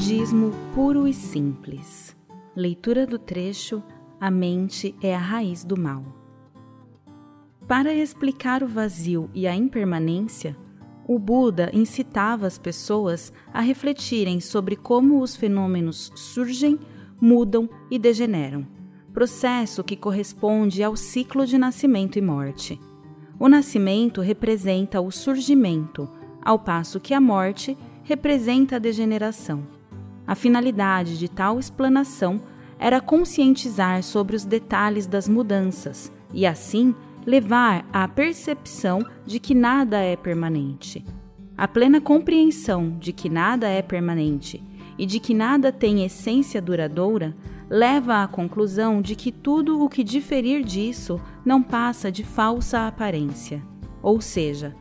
Budismo puro e simples. Leitura do trecho A mente é a raiz do mal. Para explicar o vazio e a impermanência, o Buda incitava as pessoas a refletirem sobre como os fenômenos surgem, mudam e degeneram, processo que corresponde ao ciclo de nascimento e morte. O nascimento representa o surgimento, ao passo que a morte representa a degeneração. A finalidade de tal explanação era conscientizar sobre os detalhes das mudanças e, assim, levar à percepção de que nada é permanente. A plena compreensão de que nada é permanente e de que nada tem essência duradoura leva à conclusão de que tudo o que diferir disso não passa de falsa aparência. Ou seja,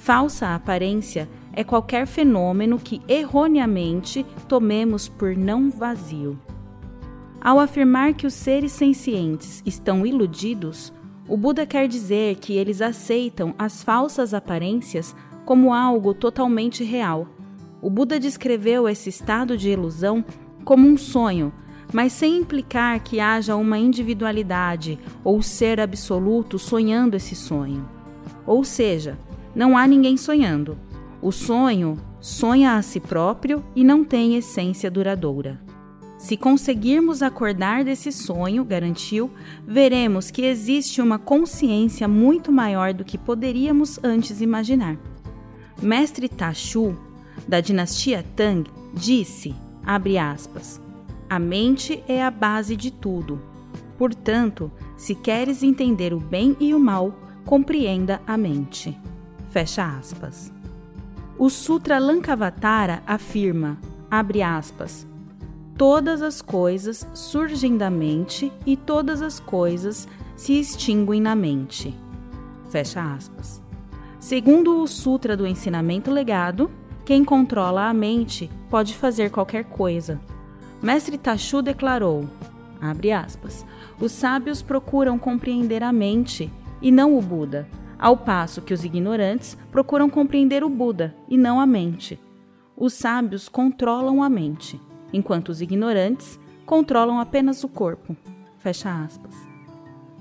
falsa aparência é qualquer fenômeno que erroneamente tomemos por não vazio. Ao afirmar que os seres sencientes estão iludidos, o Buda quer dizer que eles aceitam as falsas aparências como algo totalmente real. O Buda descreveu esse estado de ilusão como um sonho, mas sem implicar que haja uma individualidade ou ser absoluto sonhando esse sonho. Ou seja, não há ninguém sonhando o sonho sonha a si próprio e não tem essência duradoura. Se conseguirmos acordar desse sonho, garantiu, veremos que existe uma consciência muito maior do que poderíamos antes imaginar. Mestre Tachu, da dinastia Tang, disse, abre aspas, a mente é a base de tudo. Portanto, se queres entender o bem e o mal, compreenda a mente. Fecha aspas. O Sutra Lankavatara afirma, abre aspas, todas as coisas surgem da mente e todas as coisas se extinguem na mente. Fecha aspas. Segundo o Sutra do Ensinamento Legado, quem controla a mente pode fazer qualquer coisa. Mestre Tachu declarou, abre aspas, os sábios procuram compreender a mente e não o Buda ao passo que os ignorantes procuram compreender o Buda e não a mente. Os sábios controlam a mente, enquanto os ignorantes controlam apenas o corpo. Fecha aspas.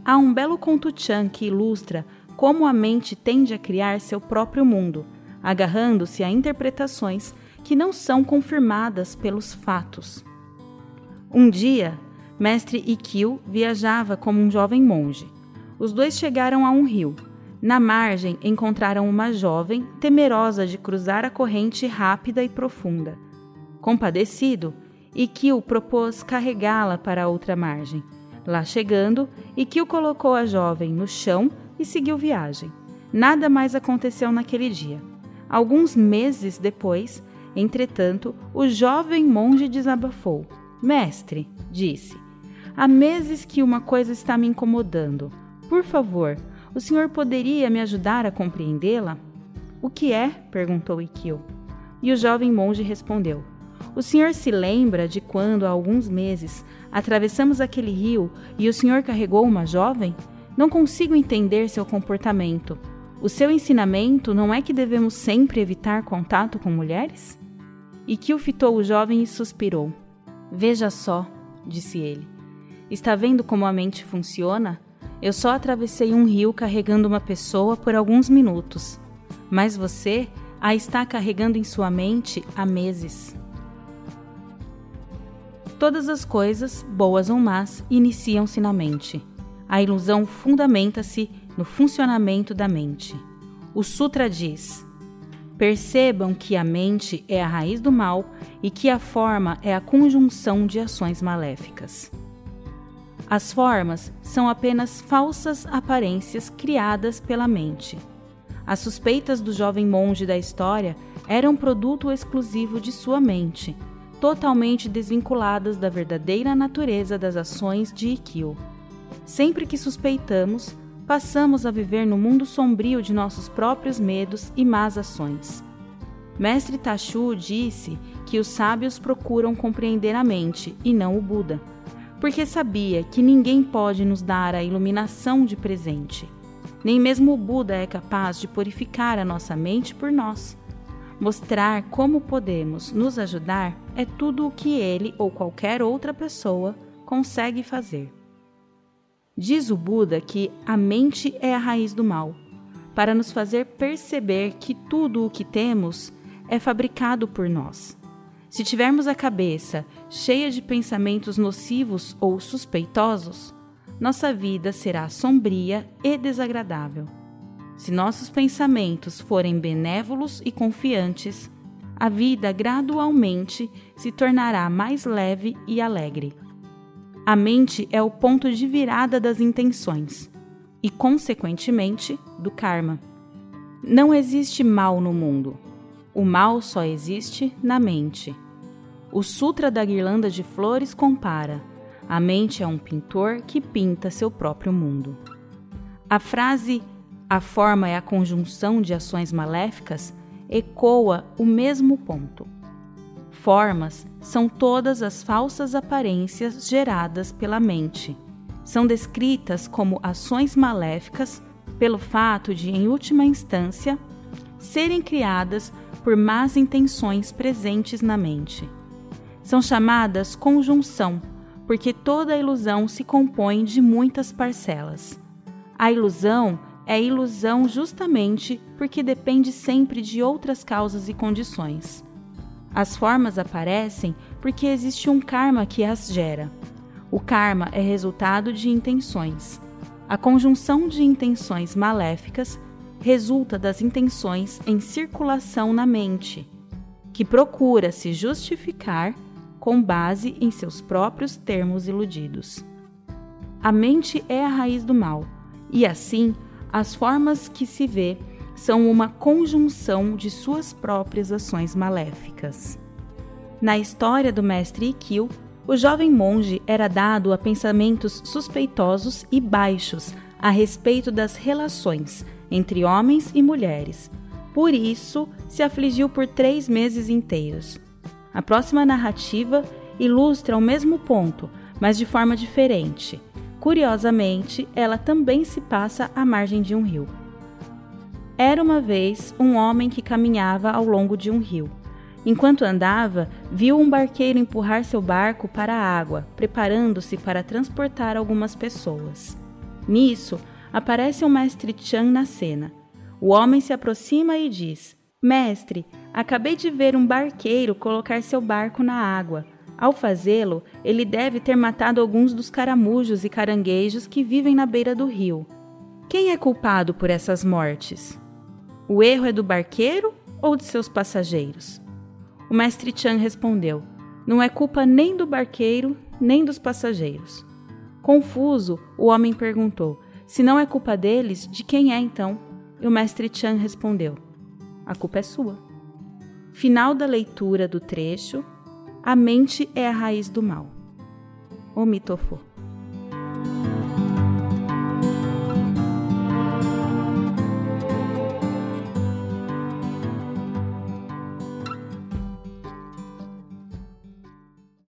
Há um belo conto Chan que ilustra como a mente tende a criar seu próprio mundo, agarrando-se a interpretações que não são confirmadas pelos fatos. Um dia, mestre Ikkyu viajava como um jovem monge. Os dois chegaram a um rio na margem encontraram uma jovem temerosa de cruzar a corrente rápida e profunda. Compadecido, Ikio propôs carregá-la para a outra margem. Lá chegando, Ikio colocou a jovem no chão e seguiu viagem. Nada mais aconteceu naquele dia. Alguns meses depois, entretanto, o jovem monge desabafou. Mestre, disse, há meses que uma coisa está me incomodando. Por favor, o senhor poderia me ajudar a compreendê-la? O que é? perguntou Ikio. E o jovem monge respondeu: O senhor se lembra de quando, há alguns meses, atravessamos aquele rio e o senhor carregou uma jovem? Não consigo entender seu comportamento. O seu ensinamento não é que devemos sempre evitar contato com mulheres? Ikio fitou o jovem e suspirou. Veja só, disse ele. Está vendo como a mente funciona? Eu só atravessei um rio carregando uma pessoa por alguns minutos, mas você a está carregando em sua mente há meses. Todas as coisas, boas ou más, iniciam-se na mente. A ilusão fundamenta-se no funcionamento da mente. O Sutra diz: Percebam que a mente é a raiz do mal e que a forma é a conjunção de ações maléficas. As formas são apenas falsas aparências criadas pela mente. As suspeitas do jovem monge da história eram produto exclusivo de sua mente, totalmente desvinculadas da verdadeira natureza das ações de Ikkyo. Sempre que suspeitamos, passamos a viver no mundo sombrio de nossos próprios medos e más ações. Mestre Tachu disse que os sábios procuram compreender a mente e não o Buda porque sabia que ninguém pode nos dar a iluminação de presente. Nem mesmo o Buda é capaz de purificar a nossa mente por nós. mostrar como podemos nos ajudar é tudo o que ele ou qualquer outra pessoa consegue fazer. Diz o Buda que a mente é a raiz do mal, para nos fazer perceber que tudo o que temos é fabricado por nós. Se tivermos a cabeça cheia de pensamentos nocivos ou suspeitosos, nossa vida será sombria e desagradável. Se nossos pensamentos forem benévolos e confiantes, a vida gradualmente se tornará mais leve e alegre. A mente é o ponto de virada das intenções e, consequentemente, do karma. Não existe mal no mundo. O mal só existe na mente. O Sutra da Guirlanda de Flores compara: a mente é um pintor que pinta seu próprio mundo. A frase a forma é a conjunção de ações maléficas ecoa o mesmo ponto. Formas são todas as falsas aparências geradas pela mente. São descritas como ações maléficas pelo fato de, em última instância, serem criadas por más intenções presentes na mente. São chamadas conjunção, porque toda ilusão se compõe de muitas parcelas. A ilusão é ilusão justamente porque depende sempre de outras causas e condições. As formas aparecem porque existe um karma que as gera. O karma é resultado de intenções. A conjunção de intenções maléficas resulta das intenções em circulação na mente, que procura se justificar com base em seus próprios termos iludidos. A mente é a raiz do mal, e assim, as formas que se vê são uma conjunção de suas próprias ações maléficas. Na história do mestre Ikkyo, o jovem monge era dado a pensamentos suspeitosos e baixos a respeito das relações entre homens e mulheres. Por isso, se afligiu por três meses inteiros. A próxima narrativa ilustra o mesmo ponto, mas de forma diferente. Curiosamente, ela também se passa à margem de um rio. Era uma vez um homem que caminhava ao longo de um rio. Enquanto andava, viu um barqueiro empurrar seu barco para a água, preparando-se para transportar algumas pessoas. Nisso, aparece o mestre Chan na cena. O homem se aproxima e diz: Mestre, acabei de ver um barqueiro colocar seu barco na água. Ao fazê-lo, ele deve ter matado alguns dos caramujos e caranguejos que vivem na beira do rio. Quem é culpado por essas mortes? O erro é do barqueiro ou de seus passageiros? O mestre Chan respondeu: Não é culpa nem do barqueiro, nem dos passageiros. Confuso, o homem perguntou: Se não é culpa deles, de quem é então? E o mestre Chan respondeu: A culpa é sua. Final da leitura do trecho: A mente é a raiz do mal. O.